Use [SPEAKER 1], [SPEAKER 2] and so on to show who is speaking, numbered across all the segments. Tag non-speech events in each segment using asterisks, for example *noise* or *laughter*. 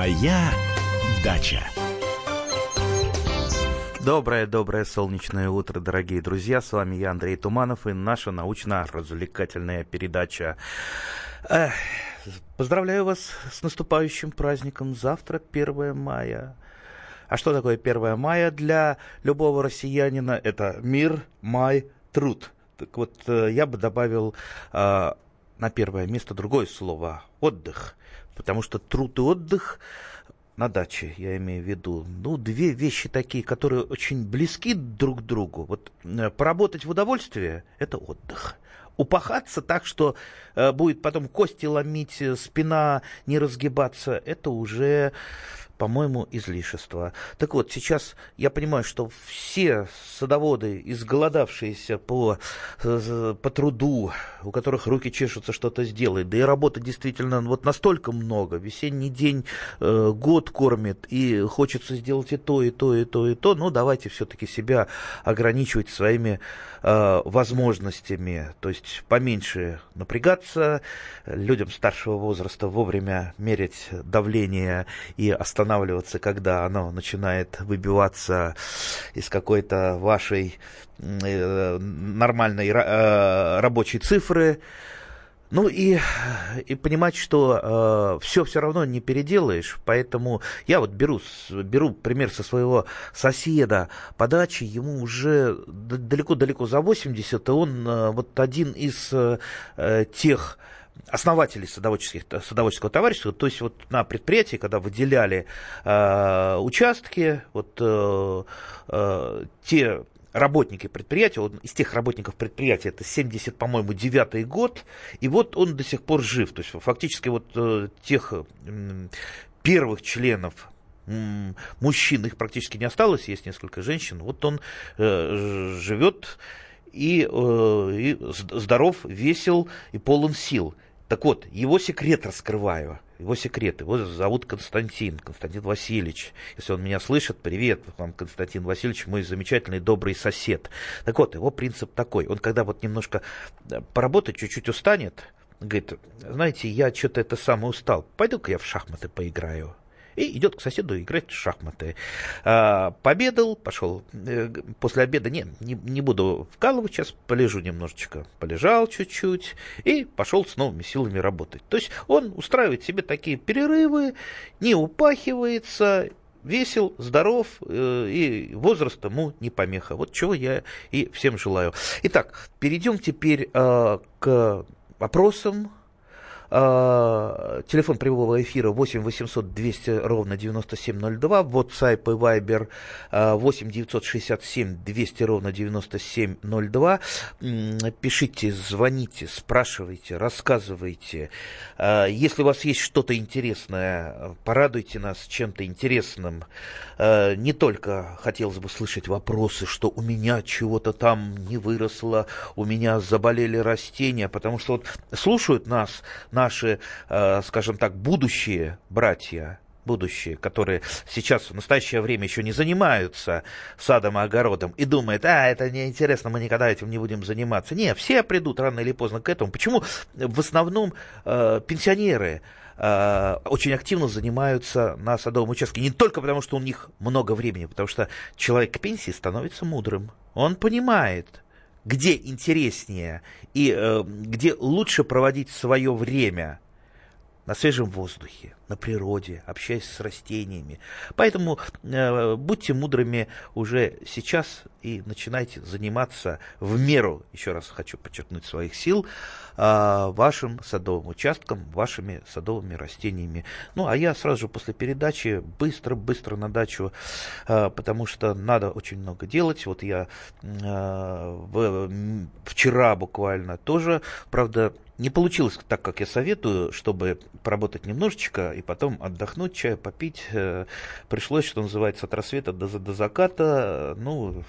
[SPEAKER 1] Моя дача.
[SPEAKER 2] Доброе-доброе солнечное утро, дорогие друзья. С вами я, Андрей Туманов, и наша научно-развлекательная передача. Эх, поздравляю вас с наступающим праздником. Завтра 1 мая. А что такое 1 мая для любого россиянина? Это мир, май, труд. Так вот, э, я бы добавил э, на первое место другое слово – отдых. Потому что труд и отдых на даче, я имею в виду, ну, две вещи такие, которые очень близки друг к другу. Вот э, поработать в удовольствие – это отдых. Упахаться так, что э, будет потом кости ломить, э, спина не разгибаться – это уже по-моему, излишество. Так вот, сейчас я понимаю, что все садоводы, изголодавшиеся по, по труду, у которых руки чешутся что-то сделать, да и работы действительно вот настолько много, весенний день э, год кормит, и хочется сделать и то, и то, и то, и то, но давайте все-таки себя ограничивать своими э, возможностями, то есть поменьше напрягаться, людям старшего возраста вовремя мерить давление и останавливаться останавливаться, когда оно начинает выбиваться из какой-то вашей э, нормальной э, рабочей цифры. Ну и, и понимать, что э, все все равно не переделаешь, поэтому я вот беру, беру пример со своего соседа по даче, ему уже далеко-далеко за 80, и он э, вот один из э, тех основателей садоводческих, садоводческого товарищества, то есть вот на предприятии, когда выделяли э, участки, вот э, э, те работники предприятия, он из тех работников предприятия, это 70, по-моему, девятый год, и вот он до сих пор жив, то есть фактически вот э, тех э, первых членов мужчин, их практически не осталось, есть несколько женщин, вот он э, живет и, э, и здоров, весел и полон сил. Так вот, его секрет раскрываю. Его секрет. Его зовут Константин, Константин Васильевич. Если он меня слышит, привет вам, Константин Васильевич, мой замечательный добрый сосед. Так вот, его принцип такой. Он когда вот немножко поработает, чуть-чуть устанет, говорит, знаете, я что-то это самое устал, пойду-ка я в шахматы поиграю и идет к соседу играть в шахматы. А, победал, пошел э, после обеда, не, не, не буду вкалывать, сейчас полежу немножечко. Полежал чуть-чуть и пошел с новыми силами работать. То есть он устраивает себе такие перерывы, не упахивается, весел, здоров, э, и возраст ему не помеха. Вот чего я и всем желаю. Итак, перейдем теперь э, к вопросам, а, телефон прямого эфира 8 800 200 ровно 9702. WhatsApp и Viber 8 967 200 ровно 9702. Пишите, звоните, спрашивайте, рассказывайте. А, если у вас есть что-то интересное, порадуйте нас чем-то интересным. А, не только хотелось бы слышать вопросы, что у меня чего-то там не выросло, у меня заболели растения, потому что вот слушают нас наши, э, скажем так, будущие братья, будущие, которые сейчас в настоящее время еще не занимаются садом и огородом и думают, а, это неинтересно, мы никогда этим не будем заниматься. Не, все придут рано или поздно к этому. Почему в основном э, пенсионеры э, очень активно занимаются на садовом участке? Не только потому, что у них много времени, потому что человек к пенсии становится мудрым. Он понимает, где интереснее и э, где лучше проводить свое время на свежем воздухе, на природе, общаясь с растениями. Поэтому э, будьте мудрыми уже сейчас и начинайте заниматься в меру, еще раз хочу подчеркнуть, своих сил, э, вашим садовым участком, вашими садовыми растениями. Ну, а я сразу же после передачи быстро-быстро на дачу, э, потому что надо очень много делать. Вот я э, в, вчера буквально тоже, правда, не получилось так, как я советую, чтобы поработать немножечко и потом отдохнуть, чаю попить. Э, пришлось, что называется, от рассвета до, до заката. Ну,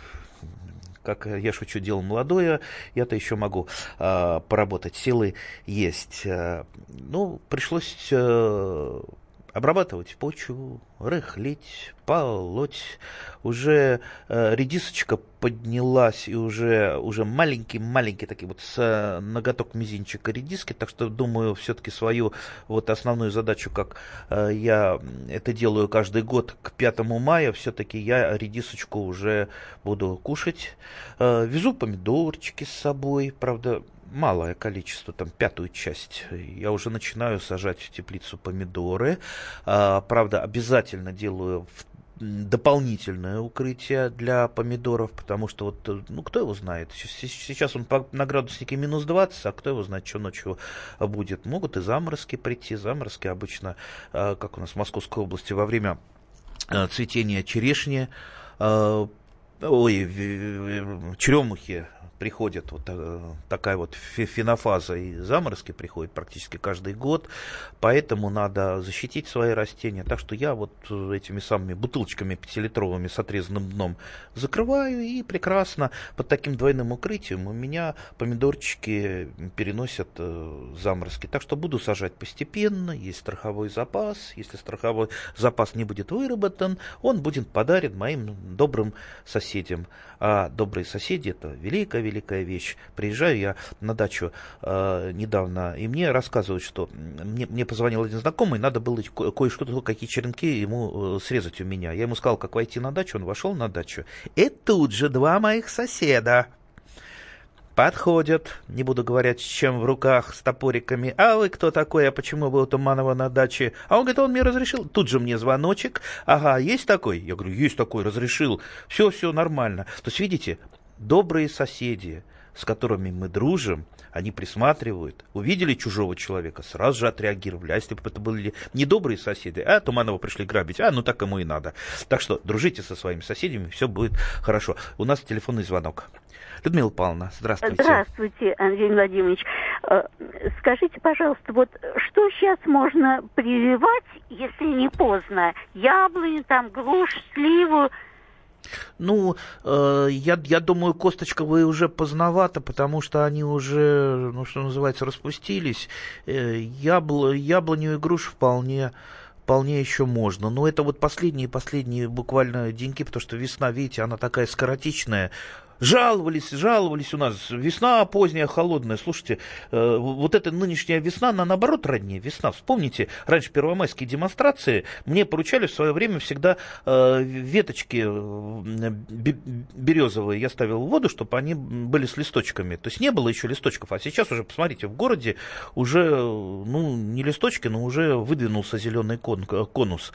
[SPEAKER 2] как я шучу, дело молодое, я-то еще могу э, поработать, силы есть. Э, ну, пришлось э, обрабатывать почву, рыхлить, полоть. Уже э, редисочка поднялась и уже, уже маленький-маленький такие вот с э, ноготок мизинчика редиски. Так что, думаю, все-таки свою вот основную задачу, как э, я это делаю каждый год к 5 мая, все-таки я редисочку уже буду кушать. Э, везу помидорчики с собой, правда, малое количество, там пятую часть. Я уже начинаю сажать в теплицу помидоры. А, правда, обязательно делаю в дополнительное укрытие для помидоров, потому что вот, ну, кто его знает, сейчас он на градуснике минус 20, а кто его знает, что ночью будет. Могут и заморозки прийти, заморозки обычно, а, как у нас в Московской области, во время а, цветения черешни, ой, черемухи, приходит вот э, такая вот фенофаза и заморозки приходят практически каждый год, поэтому надо защитить свои растения. Так что я вот этими самыми бутылочками пятилитровыми с отрезанным дном закрываю и прекрасно под таким двойным укрытием у меня помидорчики переносят э, заморозки. Так что буду сажать постепенно, есть страховой запас. Если страховой запас не будет выработан, он будет подарен моим добрым соседям. А добрые соседи это великая великая вещь. Приезжаю я на дачу э, недавно, и мне рассказывают, что мне, мне позвонил один знакомый, надо было ко- кое-что, какие черенки ему э, срезать у меня. Я ему сказал, как войти на дачу, он вошел на дачу. И тут же два моих соседа подходят, не буду говорить, с чем в руках, с топориками. А вы кто такой, а почему вы у Туманова на даче? А он говорит, он мне разрешил. Тут же мне звоночек. Ага, есть такой? Я говорю, есть такой, разрешил. Все, все нормально. То есть, видите, добрые соседи, с которыми мы дружим, они присматривают, увидели чужого человека, сразу же отреагировали. А если бы это были недобрые соседи, а Туманова пришли грабить, а ну так ему и надо. Так что дружите со своими соседями, все будет хорошо. У нас телефонный звонок. Людмила Павловна, здравствуйте.
[SPEAKER 3] Здравствуйте, Андрей Владимирович. Э, скажите, пожалуйста, вот что сейчас можно прививать, если не поздно? Яблони, там, груш, сливу,
[SPEAKER 2] ну, э, я, я думаю, косточковые уже поздновато, потому что они уже, ну, что называется, распустились. Э, ябл, яблоню и груш вполне вполне еще можно. Но это вот последние-последние буквально деньки, потому что весна, видите, она такая скоротечная. Жаловались, жаловались у нас. Весна поздняя, холодная. Слушайте, э, вот эта нынешняя весна, она наоборот ранняя весна. Вспомните, раньше первомайские демонстрации мне поручали в свое время всегда э, веточки э, березовые я ставил в воду, чтобы они были с листочками. То есть не было еще листочков, а сейчас уже, посмотрите, в городе уже, ну, не листочки, но уже выдвинулся зеленый кон, конус.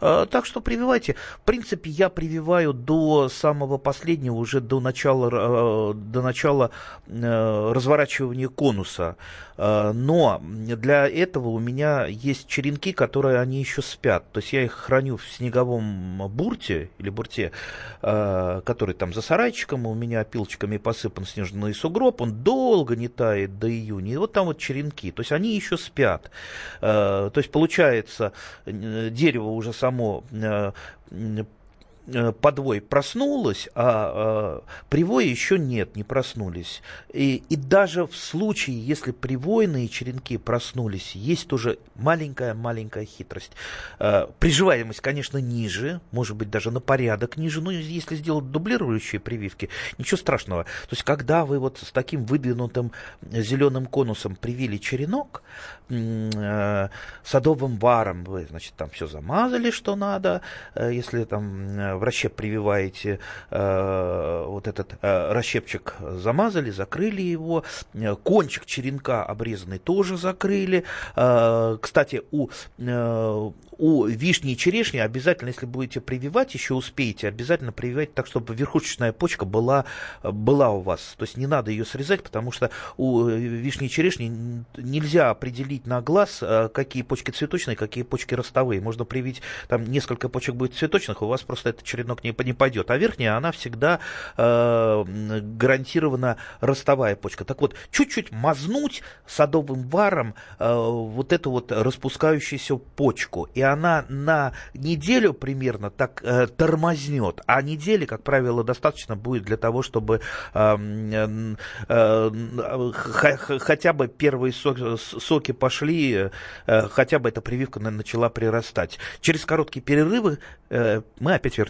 [SPEAKER 2] Так что прививайте. В принципе, я прививаю до самого последнего, уже до начала начала, э, до начала э, разворачивания конуса. Э, но для этого у меня есть черенки, которые они еще спят. То есть я их храню в снеговом бурте или бурте, который там за сарайчиком, у меня опилочками посыпан снежный сугроб, он долго не тает до июня. И вот там вот черенки. То есть они еще спят. То есть получается, дерево уже само подвой проснулась, а, а привои еще нет, не проснулись. И, и даже в случае, если привойные черенки проснулись, есть тоже маленькая-маленькая хитрость. А, приживаемость, конечно, ниже, может быть, даже на порядок ниже, но если сделать дублирующие прививки, ничего страшного. То есть, когда вы вот с таким выдвинутым зеленым конусом привили черенок, э, садовым варом вы, значит, там все замазали, что надо, э, если там в расщеп прививаете, э, вот этот э, расщепчик замазали, закрыли его, э, кончик черенка обрезанный тоже закрыли. Кстати, у, у вишни и черешни обязательно, если будете прививать, еще успеете, обязательно прививать так, чтобы верхушечная почка была, была у вас. То есть не надо ее срезать, потому что у вишни и черешни нельзя определить на глаз, какие почки цветочные, какие почки ростовые. Можно привить, там несколько почек будет цветочных, у вас просто это этот черенок не, не пойдет, а верхняя, она всегда э, гарантированно ростовая почка. Так вот, чуть-чуть мазнуть садовым варом э, вот эту вот распускающуюся почку, и она на неделю примерно так э, тормознет, а недели, как правило, достаточно будет для того, чтобы э, э, э, хотя бы первые соки, соки пошли, э, хотя бы эта прививка начала прирастать. Через короткие перерывы э, мы опять вернемся.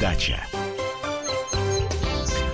[SPEAKER 1] дача.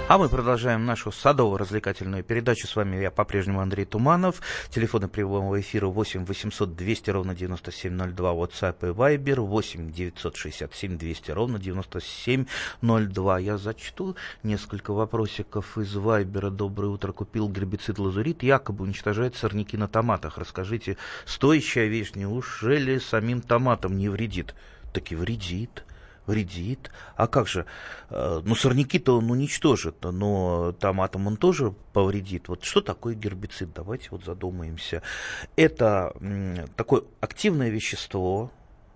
[SPEAKER 2] А мы продолжаем нашу садово-развлекательную передачу. С вами я по-прежнему Андрей Туманов. Телефоны прямого эфира 8 800 200 ровно 9702. WhatsApp и Viber 8 967 200 ровно 9702. Я зачту несколько вопросиков из Вайбера. Доброе утро. Купил гербицид лазурит. Якобы уничтожает сорняки на томатах. Расскажите, стоящая вещь, неужели самим томатам не вредит? Таки вредит вредит. А как же? Э, ну, сорняки-то он уничтожит, но томатам он тоже повредит. Вот что такое гербицид? Давайте вот задумаемся. Это такое активное вещество,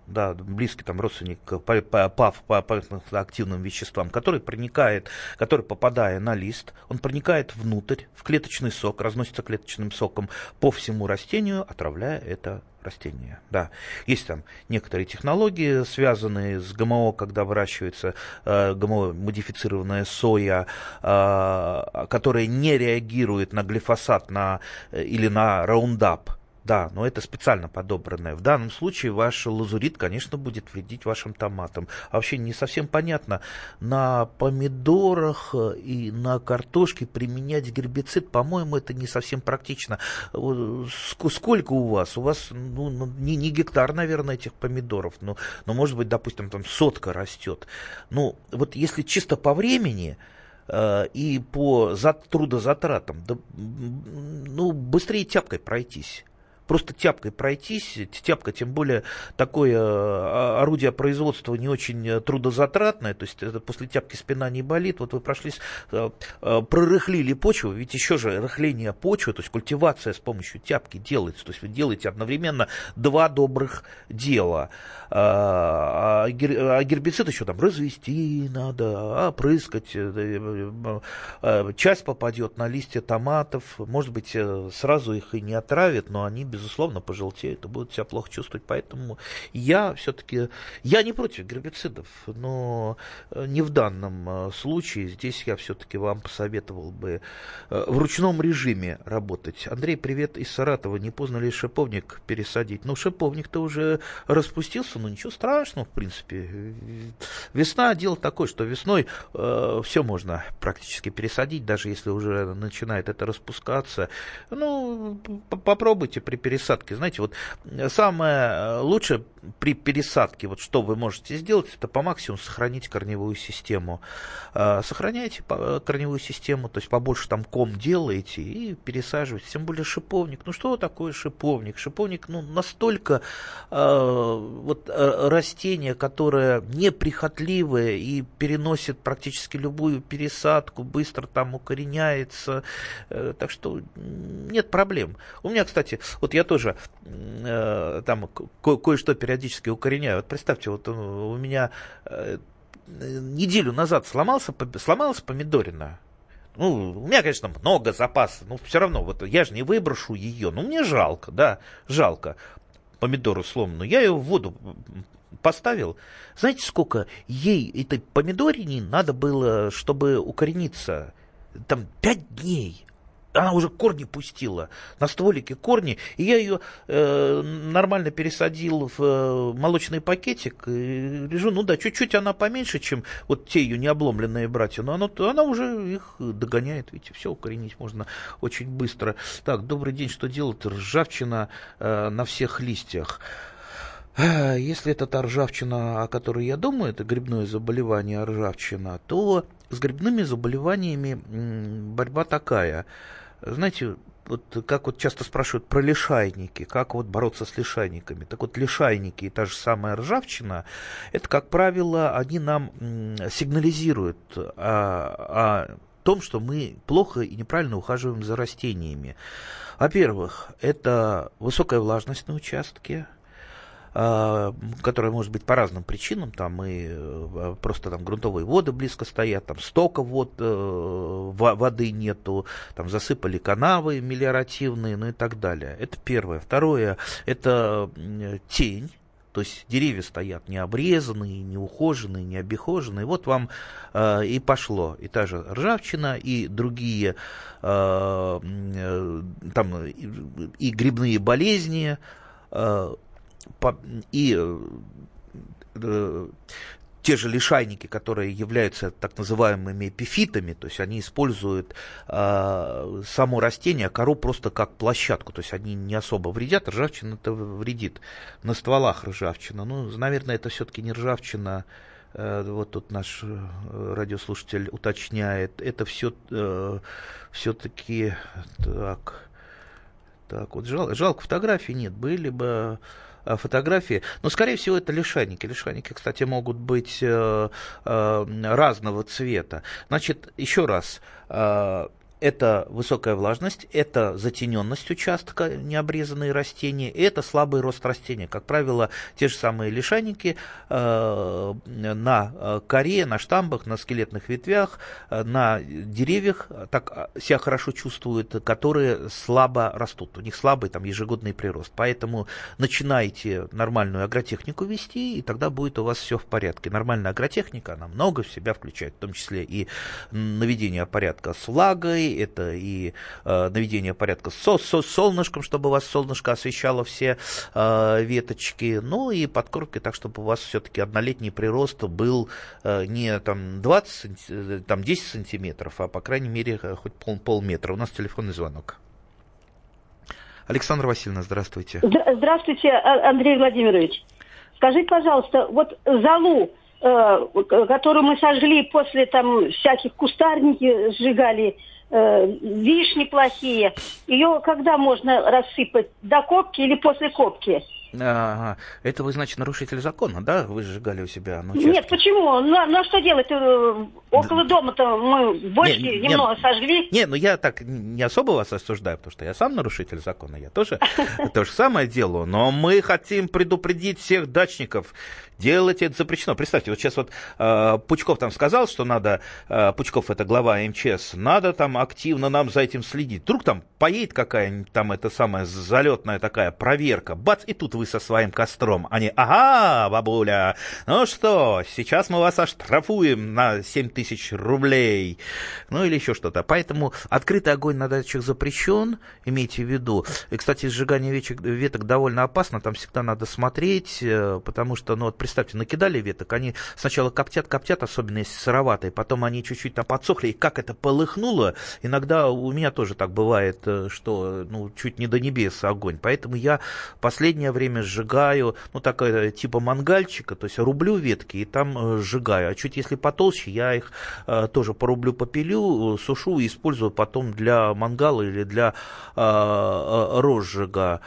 [SPEAKER 2] да, близкий там родственник по, по, по, по, по активным веществам, который проникает, который, попадая на лист, он проникает внутрь, в клеточный сок, разносится клеточным соком по всему растению, отравляя это растение. Да, есть там некоторые технологии, связанные с ГМО, когда выращивается э, ГМО-модифицированная соя, э, которая не реагирует на глифосат на, э, или на раундап да, но это специально подобранное. В данном случае ваш лазурит, конечно, будет вредить вашим томатам. А вообще не совсем понятно, на помидорах э, и на картошке применять гербицид, по-моему, это не совсем практично. Сколько у вас? У вас ну, ну, не, не гектар, наверное, этих помидоров, но, но, может быть, допустим, там сотка растет. Ну, вот если чисто по времени, э, и по за, трудозатратам, да, ну, быстрее тяпкой пройтись просто тяпкой пройтись, тяпка, тем более такое а, орудие производства не очень э, трудозатратное, то есть после тяпки спина не болит, вот вы прошлись, э, э, прорыхлили почву, ведь еще же рыхление почвы, то есть культивация с помощью тяпки делается, то есть вы делаете одновременно два добрых дела, а, а, а гербицид еще там развести надо, опрыскать, часть попадет на листья томатов, может быть сразу их и не отравит, но они безусловно, пожелтеют и будут себя плохо чувствовать. Поэтому я все-таки, я не против гербицидов, но э, не в данном э, случае. Здесь я все-таки вам посоветовал бы э, в ручном режиме работать. Андрей, привет из Саратова. Не поздно ли шиповник пересадить? Ну, шиповник-то уже распустился, но ничего страшного, в принципе. Весна дело такое, что весной э, все можно практически пересадить, даже если уже начинает это распускаться. Ну, попробуйте при пересадки. Знаете, вот э, самое э, лучшее при пересадке, вот что вы можете сделать, это по максимуму сохранить корневую систему. Э, сохраняйте корневую систему, то есть побольше там ком делаете и пересаживаете. Тем более шиповник. Ну что такое шиповник? Шиповник ну, настолько вот, растение, которое неприхотливое и переносит практически любую пересадку, быстро там укореняется. Так что нет проблем. У меня, кстати, вот я тоже э, там ко- кое-что периодически укореняю. Вот представьте, вот у меня э, неделю назад сломался, сломалась помидорина. Ну, у меня, конечно, много запаса, но все равно, вот я же не выброшу ее. Ну, мне жалко, да, жалко помидору сломанную. Я ее в воду поставил. Знаете, сколько ей, этой помидорине, надо было, чтобы укорениться? Там пять дней она уже корни пустила, на стволике корни, и я ее э, нормально пересадил в э, молочный пакетик, и лежу, ну да, чуть-чуть она поменьше, чем вот те ее необломленные братья, но она, она уже их догоняет, видите, все укоренить можно очень быстро. Так, добрый день, что делать? Ржавчина э, на всех листьях. Если это та ржавчина, о которой я думаю, это грибное заболевание ржавчина, то с грибными заболеваниями борьба такая. Знаете, вот как вот часто спрашивают про лишайники, как вот бороться с лишайниками. Так вот, лишайники и та же самая ржавчина, это, как правило, они нам сигнализируют о, о том, что мы плохо и неправильно ухаживаем за растениями. Во-первых, это высокая влажность на участке, которая может быть по разным причинам, там и э, просто там грунтовые воды близко стоят, там стока вод, э, воды нету, там засыпали канавы мелиоративные, ну и так далее. Это первое. Второе, это тень, то есть деревья стоят не обрезанные, не ухоженные, не обихоженные. Вот вам э, и пошло и та же ржавчина, и другие э, э, там и, и грибные болезни, э, и э, э, те же лишайники, которые являются так называемыми эпифитами, то есть они используют э, само растение, кору просто как площадку, то есть они не особо вредят, ржавчина это вредит. На стволах ржавчина, ну, наверное, это все-таки не ржавчина, э, вот тут наш э, радиослушатель уточняет, это все э, все-таки так, так вот жал, жалко фотографий нет, были бы фотографии. Но, скорее всего, это лишайники. Лишайники, кстати, могут быть э, э, разного цвета. Значит, еще раз, это высокая влажность, это затененность участка, необрезанные растения, и это слабый рост растения. Как правило, те же самые лишайники э, на э, коре, на штамбах, на скелетных ветвях, э, на деревьях так себя хорошо чувствуют, которые слабо растут. У них слабый там ежегодный прирост. Поэтому начинайте нормальную агротехнику вести, и тогда будет у вас все в порядке. Нормальная агротехника, она много в себя включает, в том числе и наведение порядка с влагой, это и э, наведение порядка с, со, солнышком, чтобы у вас солнышко освещало все э, веточки, ну и подкормкой так, чтобы у вас все-таки однолетний прирост был э, не там 20, э, там 10 сантиметров, а по крайней мере э, хоть пол, полметра. У нас телефонный звонок. Александра Васильевна, здравствуйте.
[SPEAKER 4] Здравствуйте, а, Андрей Владимирович. Скажите, пожалуйста, вот залу, э, которую мы сожгли после там всяких кустарники сжигали, э, вишни плохие. Ее когда можно рассыпать? До копки или после копки?
[SPEAKER 2] Ага. Это вы, значит, нарушитель закона, да? Вы сжигали у себя
[SPEAKER 4] на Нет, почему? На, на что делать? Около дома-то мы бочки не, немного
[SPEAKER 2] не,
[SPEAKER 4] сожгли.
[SPEAKER 2] Не, ну я так не особо вас осуждаю, потому что я сам нарушитель закона, я тоже *laughs* то же самое делаю. Но мы хотим предупредить всех дачников, делать это запрещено. Представьте, вот сейчас вот э, Пучков там сказал, что надо, э, Пучков это глава МЧС, надо там активно нам за этим следить. Вдруг там поедет какая-нибудь там эта самая залетная такая проверка, бац, и тут вы со своим костром. Они, ага, бабуля, ну что, сейчас мы вас оштрафуем на 7 тысяч рублей. Ну или еще что-то. Поэтому открытый огонь на дачах запрещен, имейте в виду. И, кстати, сжигание веток, веток довольно опасно, там всегда надо смотреть, э, потому что, ну вот представьте, накидали веток, они сначала коптят, коптят, особенно если сыроватые, потом они чуть-чуть там подсохли, и как это полыхнуло, иногда у меня тоже так бывает, э, что ну, чуть не до небес огонь. Поэтому я последнее время сжигаю, ну, такая типа мангальчика, то есть рублю ветки и там э, сжигаю. А чуть если потолще, я их э, тоже порублю, попилю, сушу и использую потом для мангала или для э, э, розжига.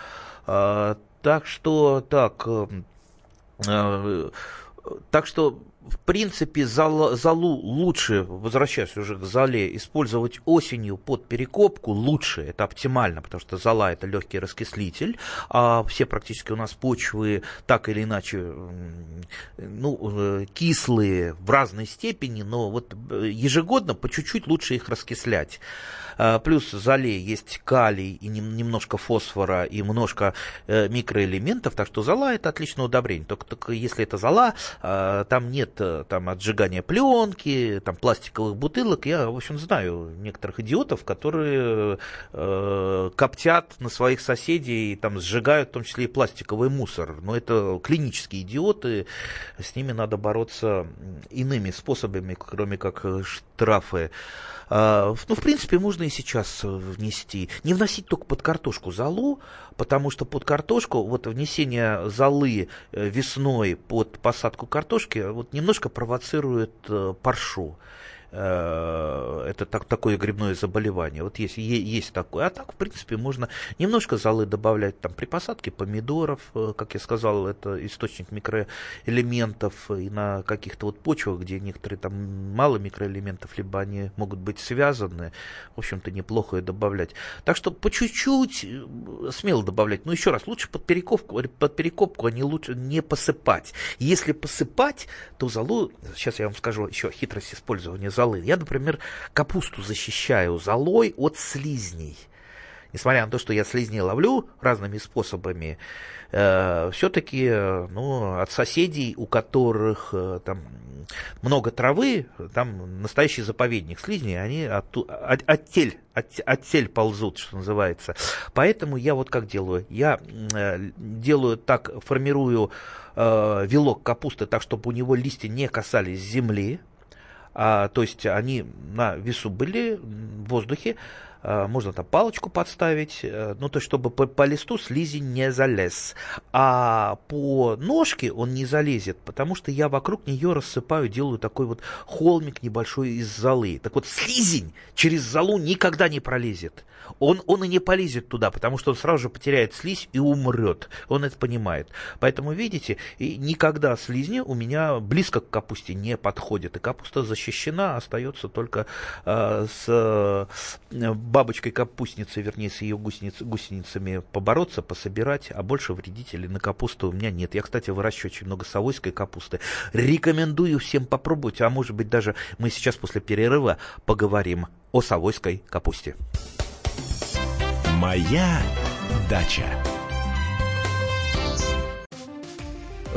[SPEAKER 2] Э, так что, так, Э, так что, в принципе, зал, залу лучше, возвращаясь уже к зале, использовать осенью под перекопку лучше, это оптимально, потому что зала это легкий раскислитель, а все практически у нас почвы так или иначе ну, э, кислые в разной степени, но вот э, ежегодно по чуть-чуть лучше их раскислять. А, плюс зале есть калий и немножко фосфора и немножко э, микроэлементов, так что зола это отличное удобрение. Только, только если это зола, а, там нет э, там, отжигания пленки, там, пластиковых бутылок. Я, в общем, знаю некоторых идиотов, которые э, коптят на своих соседей и там сжигают в том числе и пластиковый мусор. Но это клинические идиоты, с ними надо бороться иными способами, кроме как штрафы. А, ну, в принципе, можно и сейчас внести. Не вносить только под картошку золу, потому что под картошку, вот внесение золы э, весной под посадку картошки, вот немножко провоцирует э, паршу. Э, это так, такое грибное заболевание. Вот есть, есть такое. А так, в принципе, можно немножко золы добавлять там, при посадке помидоров. Э, как я сказал, это источник микроэлементов. И на каких-то вот почвах, где некоторые там мало микроэлементов, либо они могут быть связаны, в общем-то, неплохо и добавлять. Так что по чуть-чуть э, смело добавлять. Но еще раз, лучше под перекопку, под перекопку, а не лучше не посыпать. Если посыпать, то золу, сейчас я вам скажу еще хитрость использования золы. Я, например, капусту защищаю золой от слизней. Несмотря на то, что я слизней ловлю разными способами, э, все-таки ну, от соседей, у которых э, там много травы, там настоящий заповедник слизней, они от, от, от, тель, от, от тель ползут, что называется. Поэтому я вот как делаю. Я э, делаю так, формирую э, вилок капусты так, чтобы у него листья не касались земли, а, то есть они на весу были в воздухе, можно там палочку подставить, а, ну то есть чтобы по, по листу слизень не залез. А по ножке он не залезет, потому что я вокруг нее рассыпаю, делаю такой вот холмик небольшой из золы. Так вот слизень через золу никогда не пролезет он, он и не полезет туда, потому что он сразу же потеряет слизь и умрет. Он это понимает. Поэтому, видите, и никогда слизни у меня близко к капусте не подходят. И капуста защищена, остается только э, с э, бабочкой-капустницей, вернее, с ее гусениц, гусеницами побороться, пособирать, а больше вредителей на капусту у меня нет. Я, кстати, выращиваю очень много совойской капусты. Рекомендую всем попробовать, а может быть даже мы сейчас после перерыва поговорим о совойской капусте.
[SPEAKER 1] Моя дача.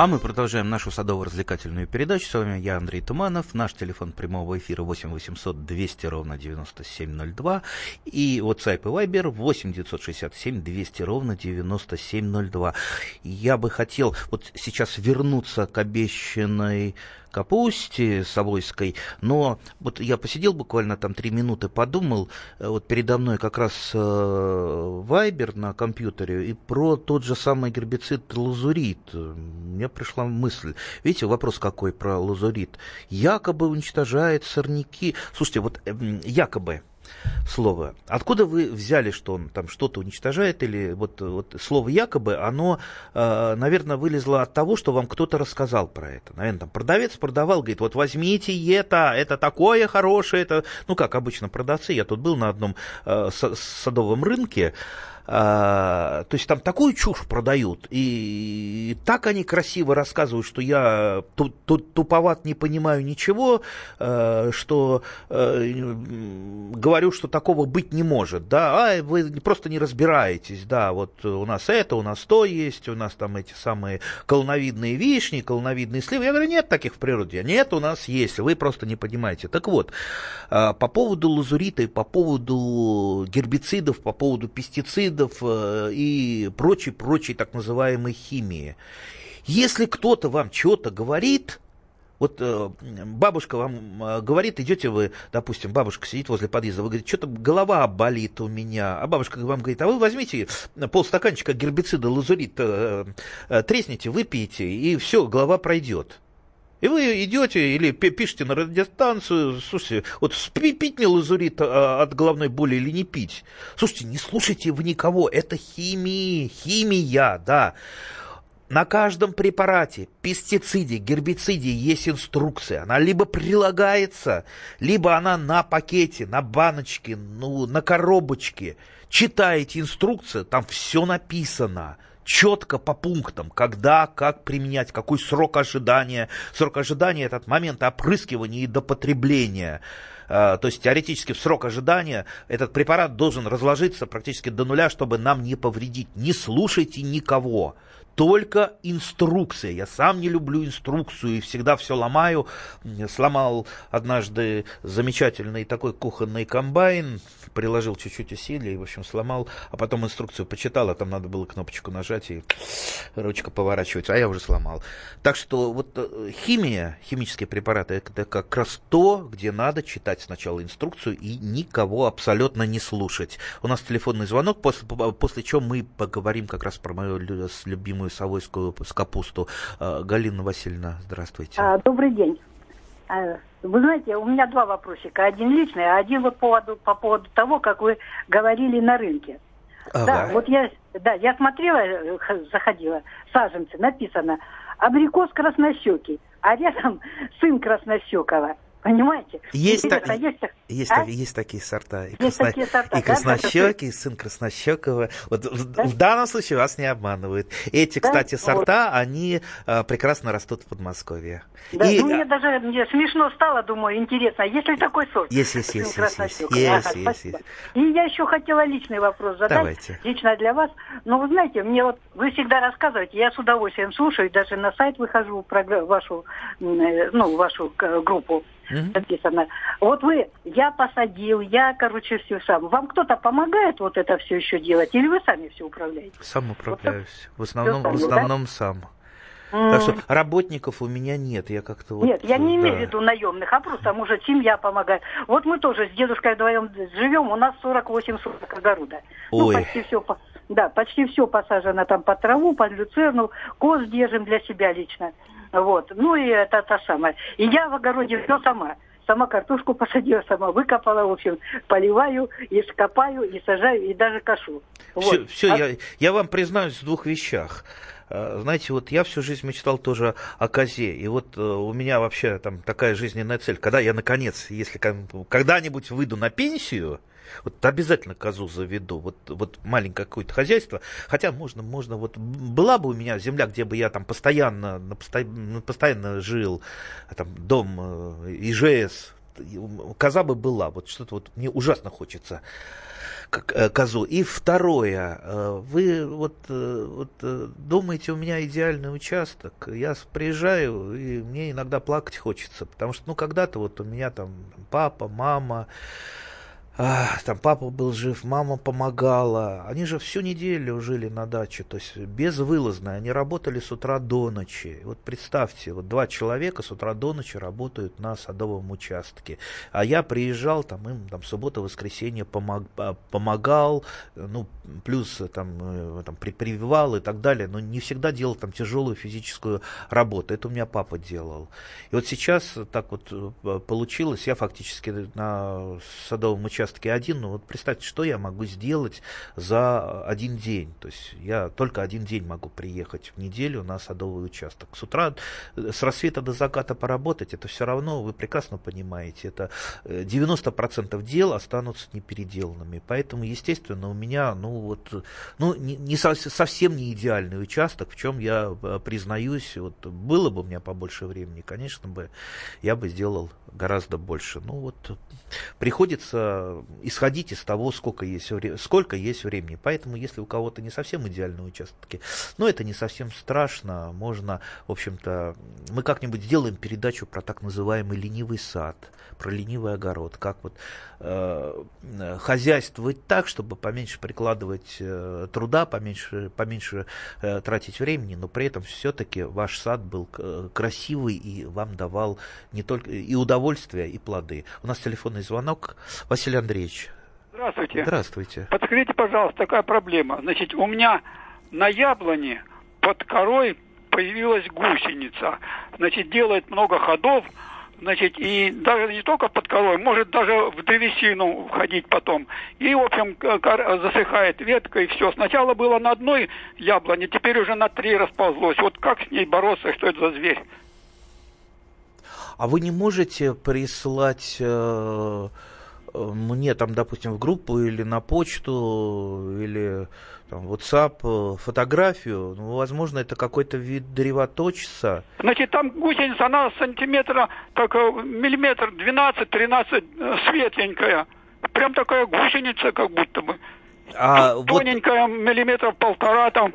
[SPEAKER 2] А мы продолжаем нашу садово-развлекательную передачу. С вами я, Андрей Туманов. Наш телефон прямого эфира 8 800 200 ровно 9702. И WhatsApp и Viber 8 967 200 ровно 9702. Я бы хотел вот сейчас вернуться к обещанной капусте совойской, но вот я посидел буквально там три минуты, подумал, э, вот передо мной как раз э, Вайбер на компьютере, и про тот же самый гербицид лазурит. Мне пришла мысль, видите, вопрос какой про лазурит. Якобы уничтожает сорняки. Слушайте, вот эм, якобы, слово. Откуда вы взяли, что он там что-то уничтожает? Или вот, вот слово якобы, оно, э, наверное, вылезло от того, что вам кто-то рассказал про это. Наверное, там продавец продавал, говорит, вот возьмите это, это такое хорошее, это, ну как обычно продавцы, я тут был на одном э, садовом рынке, а, то есть там такую чушь продают, и, и так они красиво рассказывают, что я ту, ту, туповат не понимаю ничего, а, что а, говорю, что такого быть не может, да, а вы просто не разбираетесь, да, вот у нас это, у нас то есть, у нас там эти самые колоновидные вишни, колоновидные сливы. Я говорю, нет таких в природе, нет, у нас есть, вы просто не понимаете. Так вот, а, по поводу лазурита и по поводу гербицидов, по поводу пестицидов, пестицидов э, и прочей-прочей так называемой химии. Если кто-то вам что-то говорит, вот э, бабушка вам э, говорит, идете вы, допустим, бабушка сидит возле подъезда, вы говорите, что-то голова болит у меня, а бабушка вам говорит, а вы возьмите полстаканчика гербицида лазурит, тресните, выпейте, и все, голова пройдет. И вы идете или пишете на радиостанцию, слушайте, вот пить мне лазурит а, от головной боли или не пить? Слушайте, не слушайте вы никого, это химия, химия, да. На каждом препарате, пестициде, гербициде есть инструкция. Она либо прилагается, либо она на пакете, на баночке, ну, на коробочке. Читаете инструкцию, там все написано четко по пунктам, когда, как применять, какой срок ожидания. Срок ожидания – этот момент опрыскивания и допотребления. То есть теоретически в срок ожидания этот препарат должен разложиться практически до нуля, чтобы нам не повредить. Не слушайте никого только инструкция. Я сам не люблю инструкцию и всегда все ломаю. Сломал однажды замечательный такой кухонный комбайн, приложил чуть-чуть усилий, в общем, сломал, а потом инструкцию почитал, а там надо было кнопочку нажать и ручка поворачивать, а я уже сломал. Так что вот э, химия, химические препараты, это как раз то, где надо читать сначала инструкцию и никого абсолютно не слушать. У нас телефонный звонок, после, после чего мы поговорим как раз про мою любимую Савойскую с капусту. А, Галина Васильевна, здравствуйте.
[SPEAKER 5] А, добрый день. А, вы знаете, у меня два вопросика. Один личный, а один вот по поводу, по поводу того, как вы говорили на рынке. Ага. Да, вот я, да, я смотрела, заходила, саженцы, написано, абрикос краснощекий, а рядом *laughs* сын краснощекого. Понимаете?
[SPEAKER 2] Есть, та... есть, есть, а? есть такие сорта. И, есть красно... такие сорта, и краснощеки, и сын краснощекого. Вот да? в данном случае вас не обманывают. Эти, да? кстати, сорта, вот. они а, прекрасно растут в Подмосковье.
[SPEAKER 5] Да, и... ну, мне даже мне смешно стало, думаю, интересно, есть ли такой сорт?
[SPEAKER 2] Есть, есть, есть. Есть, есть, есть, есть, есть.
[SPEAKER 5] И я еще хотела личный вопрос задать.
[SPEAKER 2] Давайте.
[SPEAKER 5] Лично для вас. Но вы знаете, мне вот вы всегда рассказываете, я с удовольствием слушаю, даже на сайт выхожу, вашу, э, ну, вашу э, группу mm-hmm. написано. Вот вы, я посадил, я, короче, все сам. Вам кто-то помогает вот это все еще делать, или вы сами все управляете?
[SPEAKER 2] Сам управляюсь. Вот в основном, сами, в основном да? сам. Так что работников у меня нет, я как-то вот...
[SPEAKER 5] Нет, я не да. имею в виду наемных, а просто, может, семья помогает. Вот мы тоже с дедушкой вдвоем живем, у нас 48 соток огорода. Ну, Ой. Ну, почти все, да, почти все посажено там под траву, под люцерну, коз держим для себя лично. Вот. Ну и это та самая. И я в огороде все сама. Сама картошку посадила, сама выкопала, в общем, поливаю, и скопаю, и сажаю, и даже кашу.
[SPEAKER 2] Вот. Все, все а... я, я вам признаюсь в двух вещах. А, знаете, вот я всю жизнь мечтал тоже о козе, и вот э, у меня вообще там такая жизненная цель, когда я наконец, если когда-нибудь выйду на пенсию, вот обязательно козу заведу. Вот, вот маленькое какое-то хозяйство. Хотя можно, можно, вот была бы у меня земля, где бы я там постоянно, на постоянно, постоянно жил, там дом э, ИЖС, коза бы была. Вот что-то вот мне ужасно хочется э, козу. И второе, э, вы вот, вот думаете, у меня идеальный участок, я приезжаю, и мне иногда плакать хочется, потому что, ну, когда-то вот у меня там папа, мама, там папа был жив, мама помогала. Они же всю неделю жили на даче, то есть безвылазно. Они работали с утра до ночи. Вот представьте, вот два человека с утра до ночи работают на садовом участке. А я приезжал, там им там суббота, воскресенье помог, а, помогал, ну, плюс там, э, там прививал и так далее. Но не всегда делал там тяжелую физическую работу. Это у меня папа делал. И вот сейчас так вот э, получилось, я фактически на садовом участке участке один, но вот представьте, что я могу сделать за один день. То есть я только один день могу приехать в неделю на садовый участок. С утра, э, с рассвета до заката поработать, это все равно, вы прекрасно понимаете, это 90% э, дел останутся непеределанными. Поэтому, естественно, у меня, ну вот, ну не, не совсем не идеальный участок, в чем я э, признаюсь, вот было бы у меня побольше времени, конечно бы, я бы сделал гораздо больше. Ну вот, приходится исходить из того, сколько есть, сколько есть времени. Поэтому, если у кого-то не совсем идеальные участки, но это не совсем страшно, можно, в общем-то, мы как-нибудь сделаем передачу про так называемый ленивый сад, про ленивый огород, как вот э, хозяйствовать так, чтобы поменьше прикладывать э, труда, поменьше, поменьше э, тратить времени, но при этом все-таки ваш сад был э, красивый и вам давал не только и удовольствие, и плоды. У нас телефонный звонок. Василий Андреевич.
[SPEAKER 6] Здравствуйте.
[SPEAKER 2] Здравствуйте.
[SPEAKER 6] Подскажите, пожалуйста, такая проблема. Значит, у меня на яблоне под корой появилась гусеница. Значит, делает много ходов, значит, и даже не только под корой, может даже в древесину входить потом. И, в общем, засыхает ветка, и все. Сначала было на одной яблоне, теперь уже на три расползлось. Вот как с ней бороться, что это за зверь?
[SPEAKER 2] А вы не можете прислать... Э мне там, допустим, в группу или на почту, или там, WhatsApp фотографию, ну, возможно, это какой-то вид древоточца.
[SPEAKER 6] Значит, там гусеница, она сантиметра, так, миллиметр 12-13 светленькая. Прям такая гусеница, как будто бы. А Тоненькая, вот... миллиметров полтора там,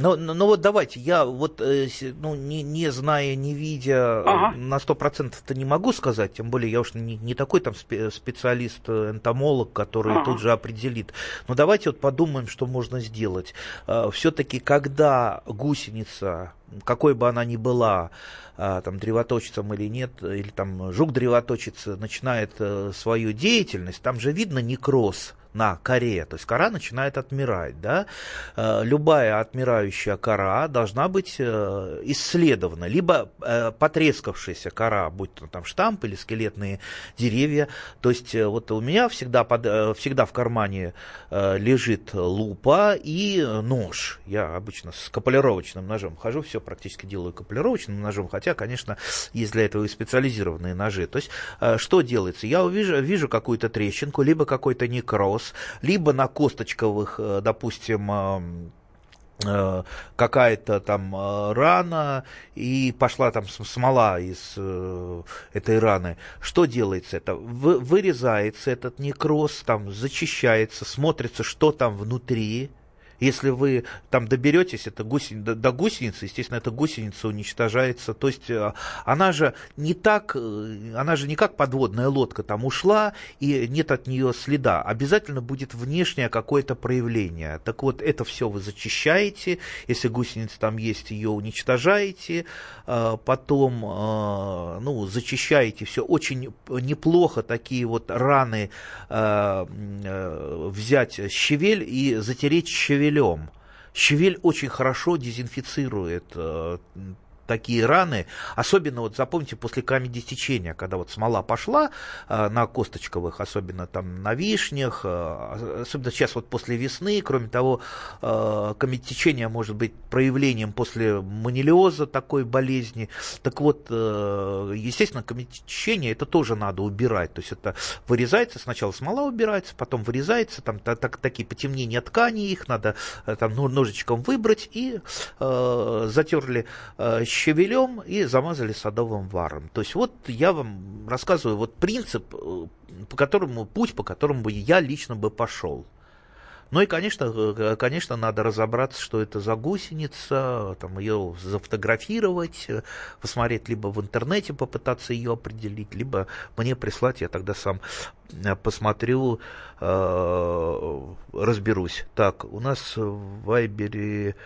[SPEAKER 6] а,
[SPEAKER 2] ну, ну, ну вот давайте, я вот, э, ну, не, не зная, не видя, ага. на сто процентов-то не могу сказать, тем более я уж не, не такой там специалист, э, который ага. тут же определит. Но давайте вот подумаем, что можно сделать. Э, Все-таки, когда гусеница, какой бы она ни была, там, древоточицем или нет, или там жук-древоточица начинает свою деятельность, там же видно некроз на коре, то есть кора начинает отмирать, да, э, любая отмирающая кора должна быть э, исследована, либо э, потрескавшаяся кора, будь то там штамп или скелетные деревья, то есть вот у меня всегда, под, всегда в кармане лежит лупа и нож, я обычно с капулировочным ножом хожу, все практически делаю капулировочным ножом, хотя, конечно, есть для этого и специализированные ножи, то есть что делается, я увижу, вижу какую-то трещинку, либо какой-то некроз, нос, либо на косточковых, э, допустим, э, э, какая-то там рана, и пошла там смола из этой раны. Что делается это? Вырезается этот некроз, там зачищается, смотрится, что там внутри, если вы там доберетесь это гусени, до, до гусеницы, естественно, эта гусеница уничтожается. То есть э, она же не так, э, она же не как подводная лодка там ушла, и нет от нее следа. Обязательно будет внешнее какое-то проявление. Так вот, это все вы зачищаете, если гусеница там есть, ее уничтожаете, э, потом ну, зачищаете все. Очень неплохо такие вот раны взять щавель и затереть щавель щавелем. Щавель очень хорошо дезинфицирует э, такие раны, особенно вот запомните после камедистечения, когда вот смола пошла э, на косточковых, особенно там на вишнях, э, особенно сейчас вот после весны, кроме того, э, камедистечение может быть проявлением после манилиоза такой болезни, так вот, э, естественно, камедистечение это тоже надо убирать, то есть это вырезается, сначала смола убирается, потом вырезается, там так, так, такие потемнения тканей, их надо э, там ножичком выбрать и э, затерли э, щавелем и замазали садовым варом. То есть вот я вам рассказываю вот принцип, э, по которому, путь, по которому бы я лично бы пошел. Ну и, конечно, э, конечно, надо разобраться, что это за гусеница, там, ее зафотографировать, э, посмотреть либо в интернете, попытаться ее определить, либо мне прислать, я тогда сам посмотрю, э, разберусь. Так, у нас в Вайбере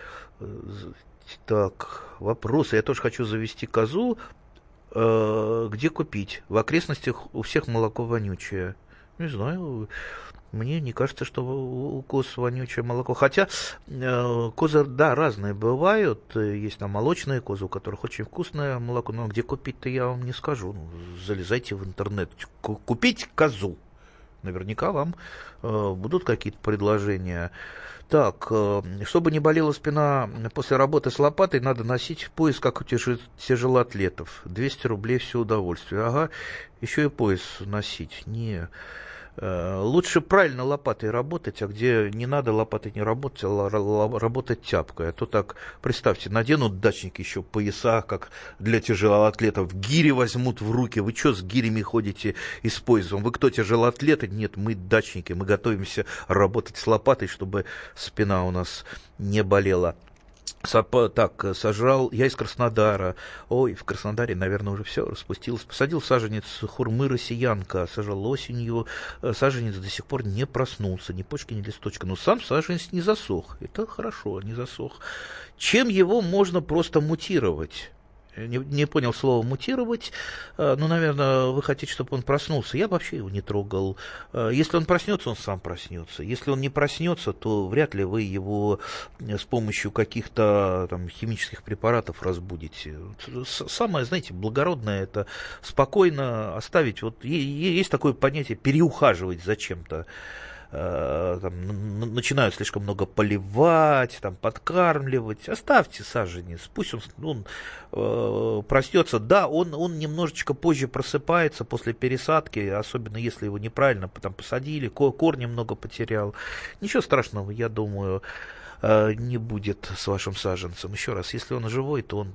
[SPEAKER 2] так, вопросы. Я тоже хочу завести козу. Э, где купить? В окрестностях у всех молоко вонючее. Не знаю. Мне не кажется, что у коз вонючее молоко. Хотя э, козы, да, разные бывают. Есть там молочные козы, у которых очень вкусное молоко. Но где купить-то я вам не скажу. Ну, залезайте в интернет. Купить козу. Наверняка вам э, будут какие-то предложения. Так, э, чтобы не болела спина после работы с лопатой, надо носить пояс, как у тяжелоатлетов. 200 рублей все удовольствие. Ага, еще и пояс носить. Не, лучше правильно лопатой работать, а где не надо лопатой не работать, а работать тяпкой. А то так, представьте, наденут дачники еще пояса, как для тяжелоатлетов, гири возьмут в руки. Вы что с гирями ходите и с поясом? Вы кто, тяжелоатлеты? Нет, мы дачники, мы готовимся работать с лопатой, чтобы спина у нас не болела. Так, сажал, я из Краснодара. Ой, в Краснодаре, наверное, уже все распустилось. Посадил саженец хурмы россиянка, сажал осенью. Э, саженец до сих пор не проснулся, ни почки, ни листочка. Но сам саженец не засох. Это хорошо, не засох. Чем его можно просто мутировать? Не, не понял слово мутировать. Ну, наверное, вы хотите, чтобы он проснулся. Я вообще его не трогал. Э, если он проснется, он сам проснется. Если он не проснется, то вряд ли вы его э, с помощью каких-то там, химических препаратов разбудите. Самое, знаете, благородное это спокойно оставить. Вот есть такое понятие переухаживать за чем-то. Э, там, начинают слишком много поливать, там, подкармливать. Оставьте саженец, пусть он, он э, проснется. Да, он, он немножечко позже просыпается после пересадки, особенно если его неправильно там, посадили, корни много потерял. Ничего страшного, я думаю, э, не будет с вашим саженцем. Еще раз, если он живой, то он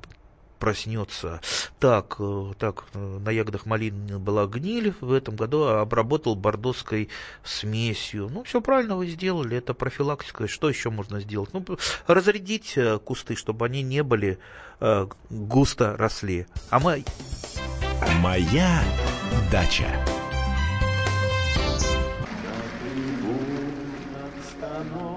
[SPEAKER 2] проснется. Так, э, так, э, на ягодах малины была гниль, в этом году обработал бордоской смесью. Ну, все правильно вы сделали, это профилактика. Что еще можно сделать? Ну, разрядить э, кусты, чтобы они не были э, густо росли. А мы...
[SPEAKER 1] Моя дача.